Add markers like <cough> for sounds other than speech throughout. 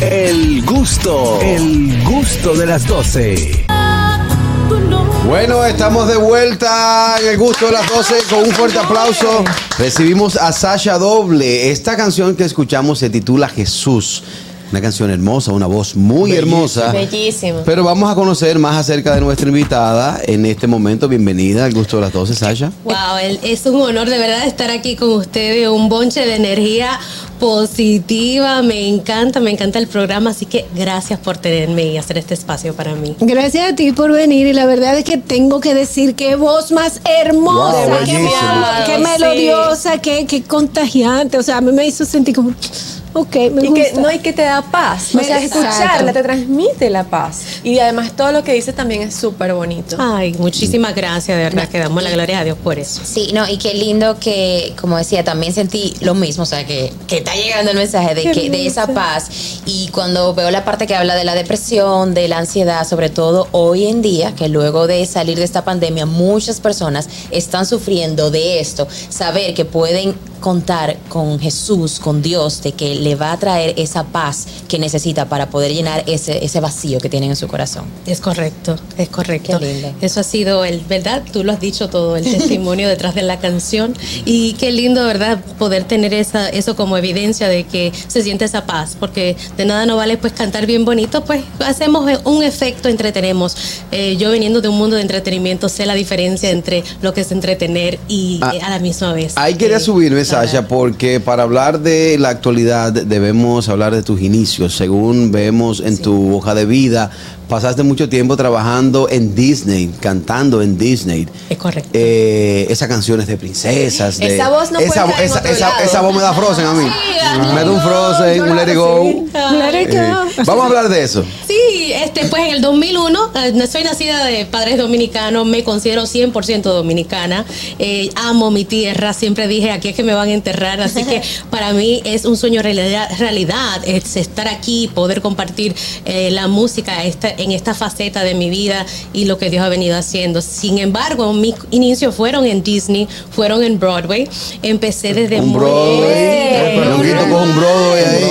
El gusto, el gusto de las 12. Bueno, estamos de vuelta en el gusto de las 12 con un fuerte aplauso. Recibimos a Sasha Doble. Esta canción que escuchamos se titula Jesús. Una canción hermosa, una voz muy hermosa. Bellísimo. Pero vamos a conocer más acerca de nuestra invitada en este momento. Bienvenida al gusto de las 12, Sasha. Wow, es un honor de verdad estar aquí con ustedes, un bonche de energía positiva, me encanta, me encanta el programa, así que gracias por tenerme y hacer este espacio para mí. Gracias a ti por venir y la verdad es que tengo que decir qué voz más hermosa, Wow, qué, bellísimo. qué Sí. melodiosa, qué, qué contagiante, o sea, a mí me hizo sentir como, ok, me Y gusta. que, no, y que te da paz. O sea, escucharla te transmite la paz. Y además todo lo que dice también es súper bonito. Ay, muchísimas gracias, de verdad que damos la gloria a Dios por eso. Sí, no, y qué lindo que, como decía, también sentí lo mismo, o sea, que, que está llegando el mensaje de, Qué que, de esa paz. Y cuando veo la parte que habla de la depresión, de la ansiedad, sobre todo hoy en día, que luego de salir de esta pandemia, muchas personas están sufriendo de esto, saber que pueden contar con Jesús, con Dios, de que le va a traer esa paz que necesita para poder llenar ese, ese vacío que tienen en su corazón. Es correcto, es correcto. Qué lindo. Eso ha sido el, ¿verdad? Tú lo has dicho todo, el <laughs> testimonio detrás de la canción. Y qué lindo, ¿verdad? Poder tener esa, eso como evidencia de que se siente esa paz, porque de nada no vale pues cantar bien bonito, pues hacemos un efecto, entretenemos. Eh, yo veniendo de un mundo de entretenimiento sé la diferencia entre lo que es entretener y Ah, eh, a la misma vez. Ahí quería eh, subirme, Sasha, porque para hablar de la actualidad debemos hablar de tus inicios. Según vemos en tu hoja de vida, pasaste mucho tiempo trabajando en Disney, cantando en Disney. Es correcto. Eh, esas canciones de princesas. de- Esa voz no puede esa, en esa, otro esa- lado. esa voz me da Frozen a mí. me da un Frozen, un Let It Go. Let it Eh, go. vamos a hablar de eso. Sí, este, pues en el 2001, eh, soy nacida de padres dominicanos, me considero 100% dominicana, eh, amo mi tierra, siempre dije aquí es que me van a enterrar, así que <laughs> para mí es un sueño realidad, realidad es estar aquí, poder compartir eh, la música esta, en esta faceta de mi vida y lo que Dios ha venido haciendo. Sin embargo, mis inicios fueron en Disney, fueron en Broadway, empecé desde Un muy... Broadway. Sí. Ñonguito con un Broadway ahí.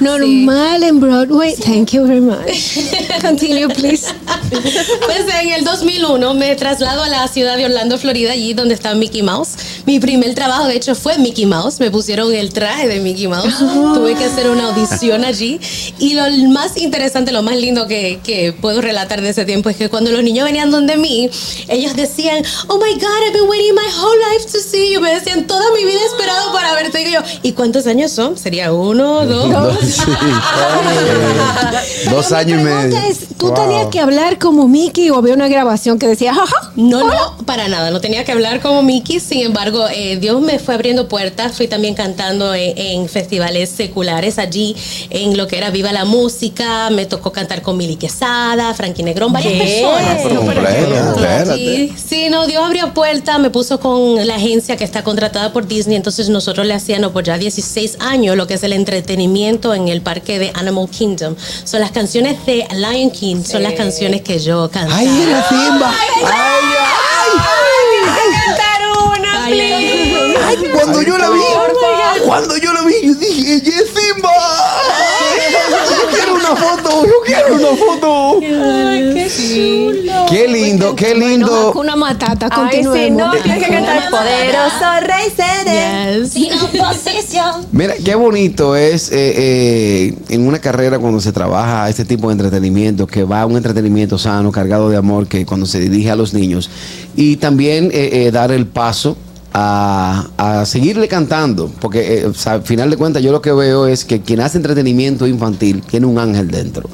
Normal en Broadway, thank you very much. <laughs> <laughs> Continue, please. Pues en el 2001 me traslado a la ciudad de Orlando, Florida, allí donde está Mickey Mouse. Mi primer trabajo, de hecho, fue Mickey Mouse. Me pusieron el traje de Mickey Mouse. Tuve que hacer una audición allí. Y lo más interesante, lo más lindo que, que puedo relatar de ese tiempo es que cuando los niños venían donde mí, ellos decían, oh my God, I've been waiting my whole life to see you. Me decían, toda mi vida he esperado Y yo, ¿y cuántos años son? ¿Sería uno, <laughs> dos? Sí. Dos años y medio. es, ¿Tú tenías que hablar como Mickey o había una grabación que decía, jaja? No, no, para nada. No tenía que hablar como Mickey. Sin embargo, eh, Dios me fue abriendo puertas. Fui también cantando en, en festivales seculares allí, en lo que era Viva la Música. Me tocó cantar con Mili Quesada, Frankie Negrón, varias personas. Sí, sí, no, Dios abrió puerta, me puso con la agencia que está contratada por Disney, entonces nosotros le hacíamos por ya 16 años lo que es el entretenimiento en el parque de Animal Kingdom. Son las canciones de Lion King, son las canciones que yo cantaba. ¡Ay, la Simba! ¡Ay, cantar una, Ay, ay, ay! ay! Cuando yo la vi, cuando yo la vi, yo dije, ¡Ella es Simba! ¡Yo quiero una foto! ¡Yo quiero una foto! Ay, qué chulo. ¡Qué lindo, qué Bueno, lindo! una matata, Ay, sí, continuemos. no, tienes que cantar Poderoso Rey seré. Yes. Sin oposición. Mira, qué bonito es eh, eh, en una carrera cuando se trabaja este tipo de entretenimiento, que va a un entretenimiento sano, cargado de amor, que cuando se dirige a los niños. Y también eh, eh, dar el paso a, a seguirle cantando, porque eh, o sea, al final de cuentas yo lo que veo es que quien hace entretenimiento infantil tiene un ángel dentro.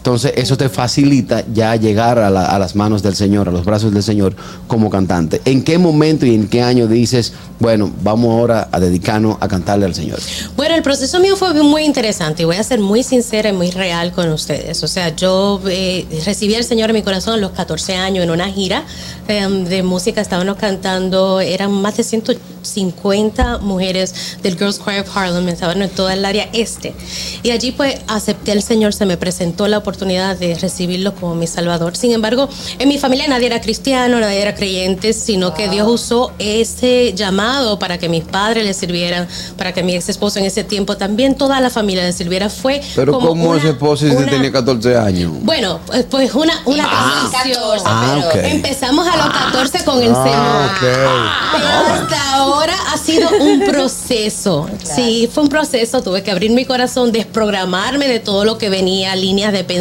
Entonces eso te facilita ya llegar a, la- a las manos del Señor, a los brazos del Señor como cantante. ¿En qué momento y en qué año dices, bueno, vamos ahora a dedicarnos a cantarle al Señor? Bueno, el proceso mío fue muy interesante y voy a ser muy sincera y muy real con ustedes. O sea, yo eh, recibí al Señor en mi corazón a los 14 años en una gira eh, de música. Estábamos cantando, eran más de 150 mujeres del Girls Choir of Harlem, estaban en toda el área este. Y allí pues acepté al Señor, se me presentó la oportunidad oportunidad de recibirlo como mi salvador. Sin embargo, en mi familia nadie era cristiano, nadie era creyente, sino que Dios usó ese llamado para que mis padres le sirvieran, para que mi ex esposo en ese tiempo también toda la familia le sirviera. Fue Pero como ¿cómo una- ese esposo si una- tenía 14 años? Bueno, eh, pues una, una Ah, transición. 14, Ah, pero- ok. Empezamos a los 14 con el Ah, Señor. ok. Pero hasta ahora ha sido un proceso. <laughs> Sí, fue un proceso. Tuve que abrir mi corazón, desprogramarme de todo lo que venía, líneas de pensamiento.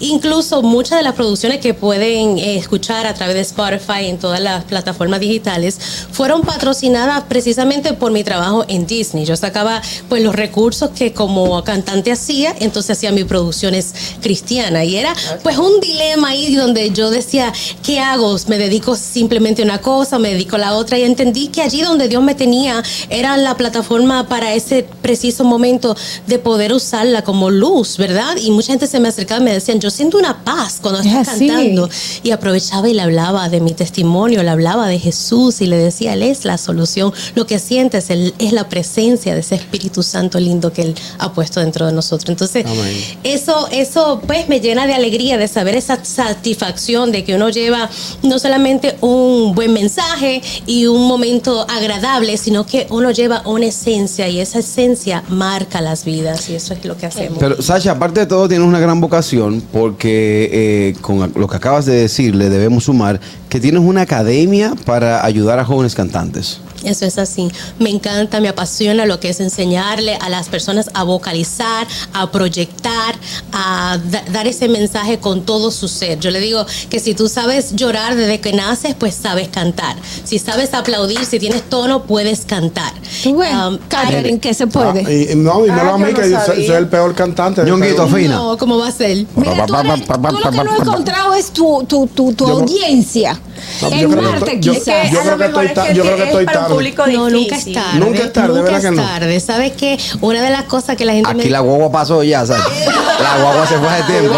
Incluso muchas de las producciones que pueden eh, escuchar a través de Spotify en todas las plataformas digitales fueron patrocinadas precisamente por mi trabajo en Disney. Yo sacaba pues los recursos que como cantante hacía, entonces hacía mis producciones cristianas y era pues un dilema ahí donde yo decía, ¿qué hago? ¿Me dedico simplemente a una cosa, me dedico a la otra? Y entendí que allí donde Dios me tenía era la plataforma para ese preciso momento de poder usarla como luz, ¿verdad? Y mucha gente se me acercaba y me decían, yo siento una paz cuando Es estás así. cantando. Y aprovechaba y le hablaba de mi testimonio, le hablaba de Jesús y le decía, Él es la solución. Lo que sientes él, es la presencia de ese Espíritu Santo lindo que Él ha puesto dentro de nosotros. Entonces, Amén. eso, eso pues me llena de alegría de saber esa satisfacción de que uno lleva no solamente un buen mensaje y un momento agradable, sino que uno lleva una esencia y esa esencia marca las vidas y eso es lo que hacemos. Pero Sasha, aparte de todo, una gran vocación porque eh, con lo que acabas de decir, le debemos sumar que tienes una academia para ayudar a jóvenes cantantes. Eso es así. Me encanta, me apasiona lo que es enseñarle a las personas a vocalizar, a proyectar, a da- dar ese mensaje con todo su ser. Yo le digo que si tú sabes llorar desde que naces, pues sabes cantar. Si sabes aplaudir, si tienes tono, puedes cantar. Ves, Um, Catherine, que se puede. Ah, y, y no, Ah, a mí, no que yo soy, el peor cantante. Ñonguito, afina. no, ¿cómo va a ser? Mira, tú, eres- tú lo que no has encontrado es tu, tu, tu, tu audiencia. No, yo en creo que Marte, quizás. yo creo que estoy es ta- que, yo creo que es estoy tarde. No, nunca es tarde. Nunca es tarde, Nunca ¿verdad es que no? tarde. ¿Sabes qué? Una de las cosas que la gente Aquí me la guagua pasó ya, ¿sabes? La guagua se fue hace tiempo.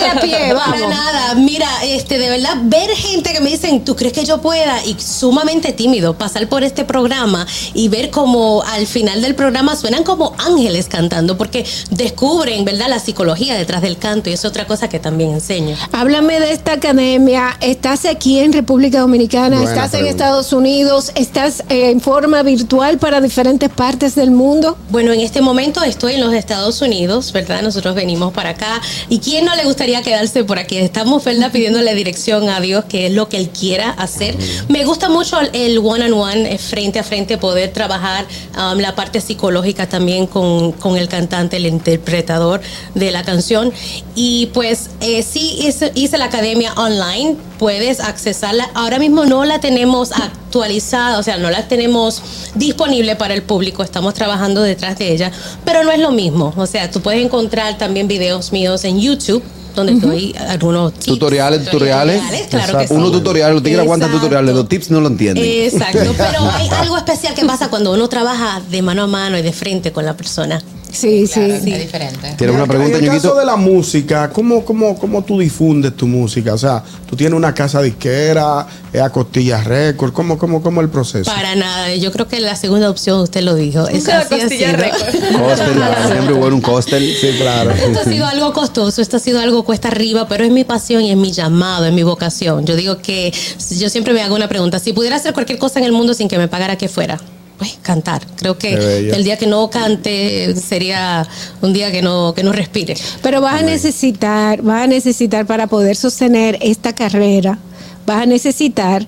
De a pie, Para vamos. nada, mira, este, de verdad, ver gente que me dicen, ¿tú crees que yo pueda? Y sumamente tímido, pasar por este programa y ver como al final del programa suenan como ángeles cantando, porque descubren, ¿verdad?, la psicología detrás del canto y es otra cosa que también enseño. Háblame de esta academia. ¿Estás aquí en República Dominicana? Buena ¿Estás en. Estados Unidos? ¿Estás en forma virtual para diferentes partes del mundo? Bueno, en este momento estoy en los Estados Unidos, ¿verdad? Nosotros venimos para acá. ¿Y quién no le gustaría quedarse por aquí? Estamos, ¿verdad? Pidiéndole dirección a Dios, que es lo que Él quiera hacer. Me gusta mucho el one-on-one, eh, frente a frente, poder trabajar um, la parte psicológica también con, con el cantante, el interpretador de la canción. Y pues eh, sí hice, hice la academia online, puedes accesarla. Ahora mismo no la tenemos actualizada, o sea, no la tenemos disponible para el público, estamos trabajando detrás de ella, pero no es lo mismo. O sea, tú puedes encontrar también videos míos en YouTube. Donde doy algunos tips. Tutoriales, tutoriales. claro que sí. Uno tutorial, los tigres aguantan tutoriales, los tips no lo entienden. Exacto, pero <laughs> hay algo especial que pasa cuando uno trabaja de mano a mano y de frente con la persona. Sí, Claro, sí. es diferente. ¿Tienes una pregunta, En el caso de la música, ¿cómo, cómo, ¿cómo tú difundes tu música? O sea, tú tienes una casa disquera, es a Costillas Record, ¿cómo, cómo, cómo el proceso? Para nada, yo creo que la segunda opción usted lo dijo. Es Nunca así ha Costilla sido. Record. Costel, <laughs> siempre bueno un costel. Sí, claro. Esto ha sido algo costoso, esto ha sido algo cuesta arriba, pero es mi pasión y es mi llamado, es mi vocación. Yo digo que yo siempre me hago una pregunta, si pudiera hacer cualquier cosa en el mundo sin que me pagara, ¿qué fuera? Pues cantar. Creo que el día que no cante sería un día que no, que no respire. Pero vas a necesitar, vas a necesitar para poder sostener esta carrera, vas a necesitar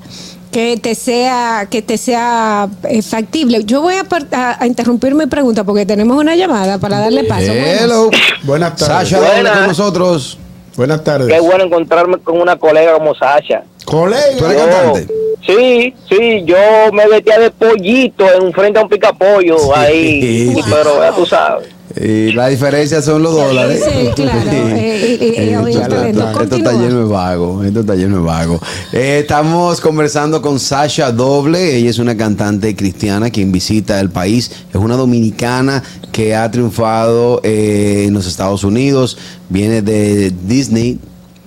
que te sea, que te sea eh, factible. Yo voy a, par- a- a interrumpir mi pregunta porque tenemos una llamada para darle paso. Hello. Buenas tardes. Sasha, Buenas. con nosotros. Buenas tardes. Qué bueno encontrarme con una colega como Sasha. Colega. ¿Tú eres Yo- cantante? Sí, sí, yo me vestía de pollito en frente a un picapollo ahí, <laughs> Sí. pero ya tú sabes. Y la diferencia son los dólares. Sí, <laughs> claro. <laughs> Eh. Esto está lleno de vago. Esto está lleno de vago. Eh, estamos conversando con Sasha Doble. Ella es una cantante cristiana quien visita el país. Es una dominicana que ha triunfado eh, en los Estados Unidos. Viene de Disney.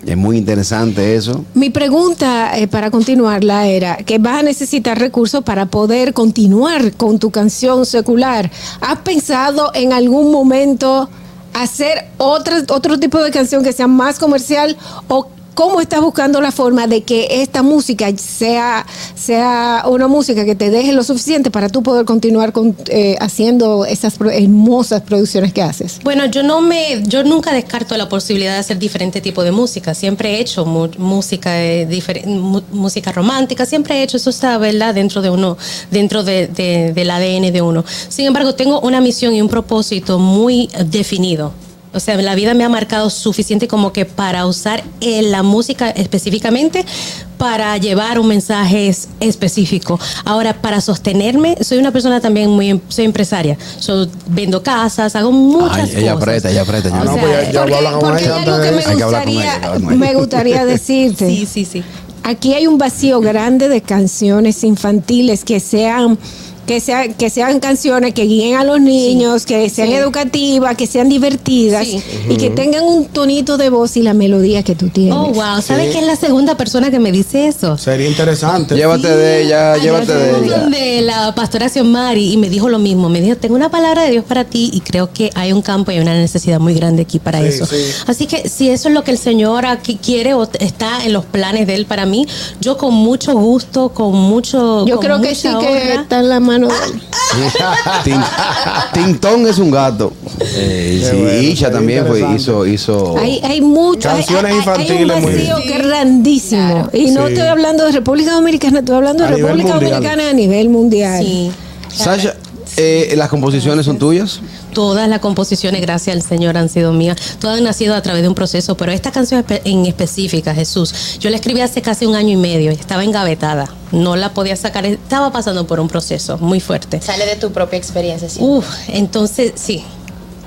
Es muy interesante eso. Mi pregunta eh, para continuarla era que vas a necesitar recursos para poder continuar con tu canción secular. ¿Has pensado en algún momento hacer otra, otro tipo de canción que sea más comercial o cómo estás buscando la forma de que esta música sea, sea una música que te deje lo suficiente para tú poder continuar con, eh, haciendo esas hermosas producciones que haces? Bueno, yo no me, yo nunca descarto la posibilidad de hacer diferente tipo de música. Siempre he hecho música, de difer- mu- música romántica. Siempre he hecho eso está, verdad, dentro de uno, dentro de- de- del ADN de uno. Sin embargo, tengo una misión y un propósito muy eh, definido. O sea, la vida me ha marcado suficiente como que para usar eh, la música específicamente para llevar un mensaje es- específico. Ahora, para sostenerme, soy una persona también muy, em- soy empresaria. Yo vendo casas, hago muchas Ay, ella cosas. aprieta, ella aprieta. Ah, pues ella ella. <laughs> me gustaría <laughs> decirte. Sí, sí, sí. Aquí hay un vacío grande de canciones infantiles que sean que sean que sean canciones que guíen a los niños, que sean Sí. educativas, que sean divertidas Sí. y que tengan un tonito de voz y la melodía que tú tienes. Oh, wow. ¿Sabes que es la segunda persona que me dice eso? Sería interesante. Llévate de ella, llévate de ella. donde la pastora Xiomari y me dijo lo mismo. Me dijo, tengo una palabra de Dios para ti y creo que hay un campo y una necesidad muy grande aquí para Sí, eso. sí. Así que si eso es lo que el Señor aquí quiere o está en los planes de Él para mí, yo con mucho gusto, con mucho Yo con creo que sí que está en la mano de él. <laughs> Tin- <laughs> Tintón es un gato. Eh, sí, bueno, Isha también fue, hizo, hizo. Hay, hay mucho, hay- Canciones hay, hay infantiles un muy vacío es grandísimo. Y no Sí. estoy hablando de República Dominicana, estoy hablando de A República. Dominicana a nivel mundial. Sí. Sasha, eh, ¿las composiciones son tuyas? Todas las composiciones, gracias al Señor, han sido mías. Todas han nacido a través de un proceso, pero esta canción en específica, Jesús, yo la escribí hace casi un año y medio. Estaba engavetada. No la podía sacar. Estaba pasando por un proceso muy fuerte. Sale de tu propia experiencia. ¿sí? Uf, entonces sí.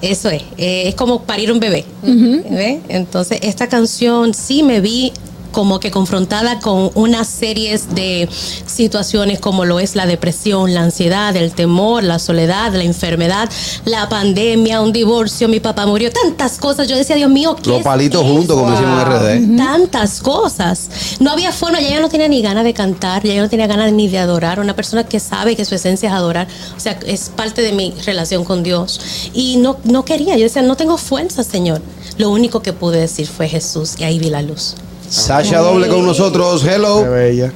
Eso es, eh, es como parir un bebé. ¿ve? Entonces, esta canción sí me vi como que confrontada con unas series de situaciones como lo es la depresión, la ansiedad, el temor, la soledad, la enfermedad, la pandemia, un divorcio, mi papá murió, tantas cosas. Yo decía, Dios mío, ¿qué Los es palitos juntos, como decimos en RD. Tantas cosas. No había forma, ya yo no tenía ni ganas de cantar, ya yo no tenía ganas ni de adorar. Una persona que sabe que su esencia es adorar, o sea, es parte de mi relación con Dios. Y no, no quería, yo decía, no tengo fuerza, Señor. Lo único que pude decir fue Jesús y ahí vi la luz. Sasha doble con nosotros. Qué Hello. bella.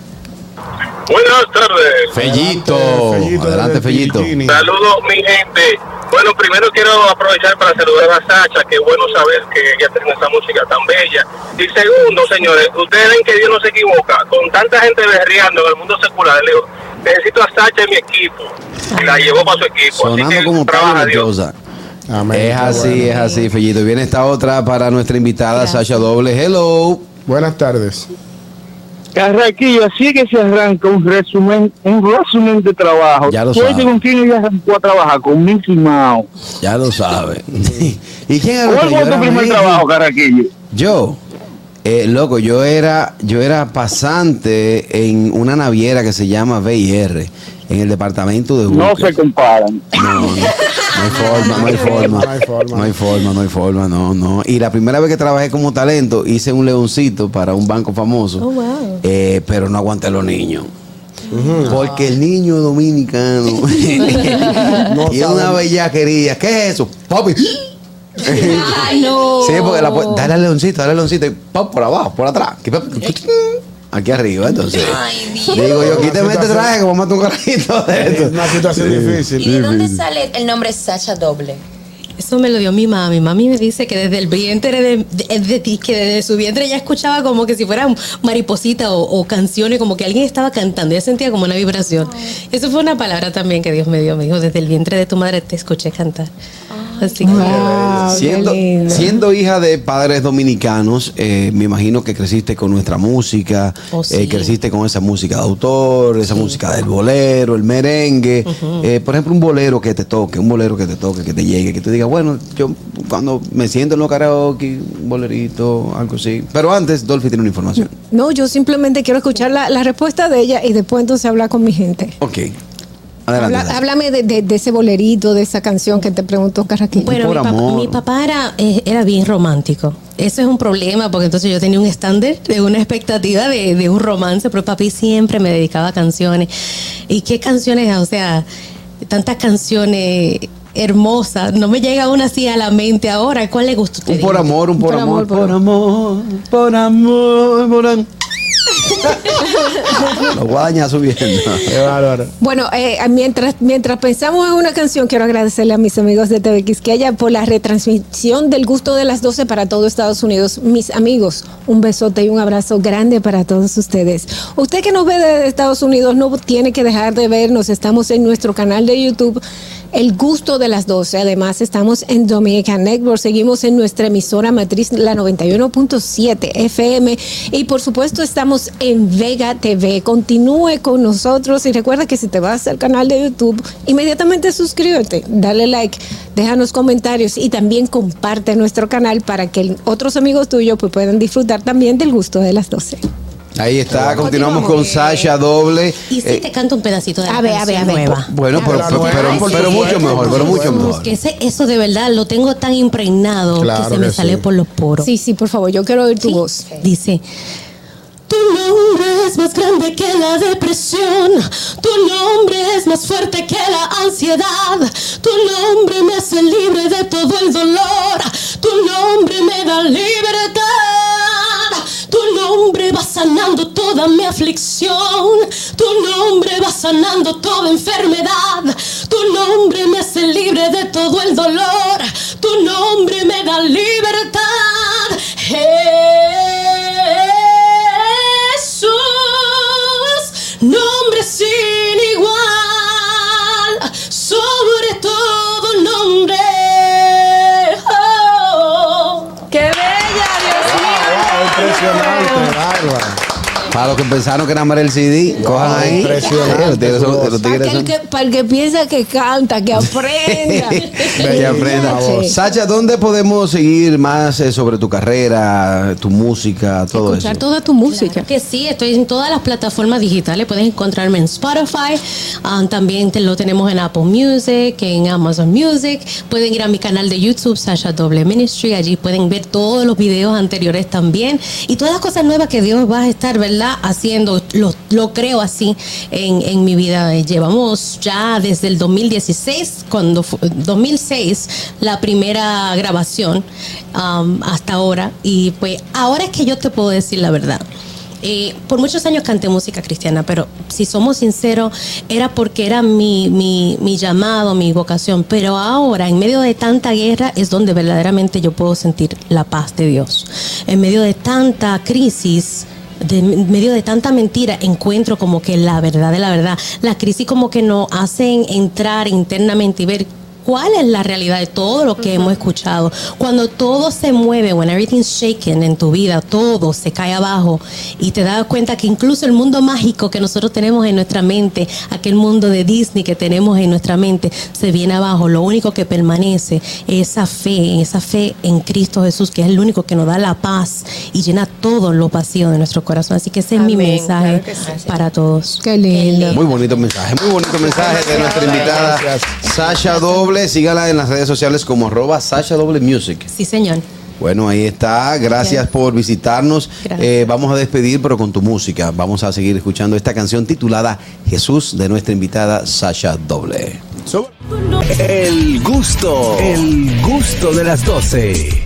Buenas tardes. Fellito. Fellito Adelante, Fellito. Saludos, mi gente. Bueno, primero quiero aprovechar para saludar a Sacha, qué bueno saber que ella tiene esa música tan bella. Y segundo, señores, ustedes ven que Dios no se equivoca. Con tanta gente berreando en el mundo secular, le digo, necesito a Sacha en mi equipo. Y la llevó para su equipo. Sonando que como trabaja Pablo Dios. Amén. Es así, bueno. es así, Fellito. Y viene esta otra para nuestra invitada, Gracias. Sasha Doble. Hello. Buenas tardes. Carraquillo, así que se arranca un resumen, un resumen de trabajo. Ya lo ¿Tú sabe. con quién ella arrancó a trabajar? Con Mickey Mouse. Ya lo sabe. <laughs> <laughs> ¿Y quién era ¿Cuál fue yo tu primer trabajo, Carraquillo? Yo, eh, loco, yo era, yo era pasante en una naviera que se llama VIR, en el departamento de No se comparan. No, no, no hay forma, no hay <laughs> forma. No hay forma. No hay forma, no hay forma, no, no. Y la primera vez que trabajé como talento, hice un leoncito para un banco famoso. Oh, wow. Eh, pero no aguanté los niños. Porque el niño dominicano <laughs> <laughs> tiene una bellaquería. ¿Qué es eso? Papi. Ay, no. Sí, porque la dale al leoncito, dale al leoncito y pop por abajo, por atrás. Aquí arriba, entonces. Digo yo, quítame este traje que vamos a matar un carajito de Es esto. una situación ¿Y difícil. de dónde sale el nombre Sacha Doble? Eso me lo dio mi mami. Mami me dice que desde el vientre de, de, de ti, que desde su vientre ya escuchaba como que si fueran mariposita o, o canciones, como que alguien estaba cantando. Ella sentía como una vibración. Eso fue una palabra también que Dios me dio. Me dijo, desde el vientre de tu madre te escuché cantar. Así Wow, Siendo, siendo hija de padres dominicanos, eh, me imagino que creciste con nuestra música, Oh, sí. eh, creciste con esa música de autor, esa música del bolero, el merengue. Eh, por ejemplo, un bolero que te toque, un bolero que te toque, que te llegue, que tú digas, bueno, yo cuando me siento en los karaoke, un bolerito, algo así. Pero antes, Dolphy tiene una información. No, yo simplemente quiero escuchar la, la respuesta de ella y después entonces hablar con mi gente. Ok. Adelante. Habla- háblame de, de- de ese bolerito, de esa canción que te preguntó Carraquillo. Bueno, mi, papá, amor. mi papá era, eh, era bien romántico. Eso es un problema porque entonces yo tenía un estándar de una expectativa de, de un romance, pero papi siempre me dedicaba a canciones. ¿Y qué canciones? O sea, tantas canciones hermosa. No me llega una así a la mente ahora. ¿Cuál le gusta a usted? Un por amor, un por, Por amor, amor, por amor, por amor, por amor. Lo voy a dañar subiendo. <laughs> Qué bárbaro. Bueno, eh, mientras, mientras pensamos en una canción, quiero agradecerle a mis amigos de TV Quisqueya por la retransmisión del gusto de las 12 para todo Estados Unidos. Mis amigos, un besote y un abrazo grande para todos ustedes. Usted que nos ve desde Estados Unidos no tiene que dejar de vernos. Estamos en nuestro canal de YouTube. El gusto de las 12. Además, estamos en Dominican Network. Seguimos en nuestra emisora matriz, la 91.7 FM. Y por supuesto, estamos en Vega TV. Continúe con nosotros y recuerda que si te vas al canal de YouTube, inmediatamente suscríbete, dale like, déjanos comentarios y también comparte nuestro canal para que otros amigos tuyos pues, puedan disfrutar también del gusto de las 12. Ahí está, continuamos con Sasha Doble. Y si Eh, te canto un pedacito de la a ver, a ver, a ver. nueva. bueno, pero, Claro, pero, nueva, pero- por pero mucho mejor, pero mucho mejor. Que ese- eso de verdad lo tengo tan impregnado Claro que se me que sale sí. por los poros. Sí, sí, por favor, yo quiero oír tu Sí. voz. Dice. Tu nombre es más grande que la depresión. Tu nombre es más fuerte que la ansiedad. Tu nombre me hace libre de todo el dolor. Tu nombre me da libertad. Nombre va sanando toda mi aflicción. Tu nombre va sanando toda enfermedad. Tu nombre me hace libre de todo el dolor. Para los que pensaron que era mal el CD, cojan ahí. impresionante los tigres son- su voz. los Para tigres el son- que, para el que piensa que canta, que aprenda. <laughs> que aprenda. Sí. Sacha, ¿dónde podemos seguir más eh, sobre tu carrera, tu música, todo Escuchar eso? toda tu música. Que sí, estoy en todas las plataformas digitales. Puedes encontrarme en Spotify. ah, también te lo tenemos en Apple Music, en Amazon Music. Pueden ir a mi canal de YouTube, Sasha Doble Ministry. Allí pueden ver todos los videos anteriores también. Y todas las cosas nuevas que Dios va a estar, ¿verdad? Haciendo. Lo, lo creo así en, en mi vida. Llevamos ya desde el 2016, cuando fu- 2006, la primera grabación um, hasta ahora. Y pues ahora es que yo te puedo decir la verdad. Eh, por muchos años canté música cristiana, pero si somos sinceros, era porque era mi, mi, mi llamado, mi vocación. Pero ahora, en medio de tanta guerra, es donde verdaderamente yo puedo sentir la paz de Dios. En medio de tanta crisis, de medio de tanta mentira, encuentro como que la verdad de la verdad. La crisis como que nos hacen entrar internamente y ver cuál es la realidad de todo lo que hemos escuchado. Cuando todo se mueve, when everything's shaken en tu vida, todo se cae abajo y te das cuenta que incluso el mundo mágico que nosotros tenemos en nuestra mente, aquel mundo de Disney que tenemos en nuestra mente, se viene abajo. Lo único que permanece es esa fe, esa fe en Cristo Jesús, que es el único que nos da la paz y llena todo lo vacío de nuestro corazón. Así que ese es mi mensaje claro que sí. para todos. Qué lindo. Muy bonito mensaje, muy bonito mensaje de nuestra invitada Sasha Doble. Sígala en las redes sociales como arroba Sasha Doble Music. Sí, señor. Bueno, ahí está. Gracias por visitarnos. Gracias. Eh, vamos a despedir, pero con tu música. Vamos a seguir escuchando esta canción titulada Jesús de nuestra invitada Sasha Doble. El gusto, el gusto de las 12.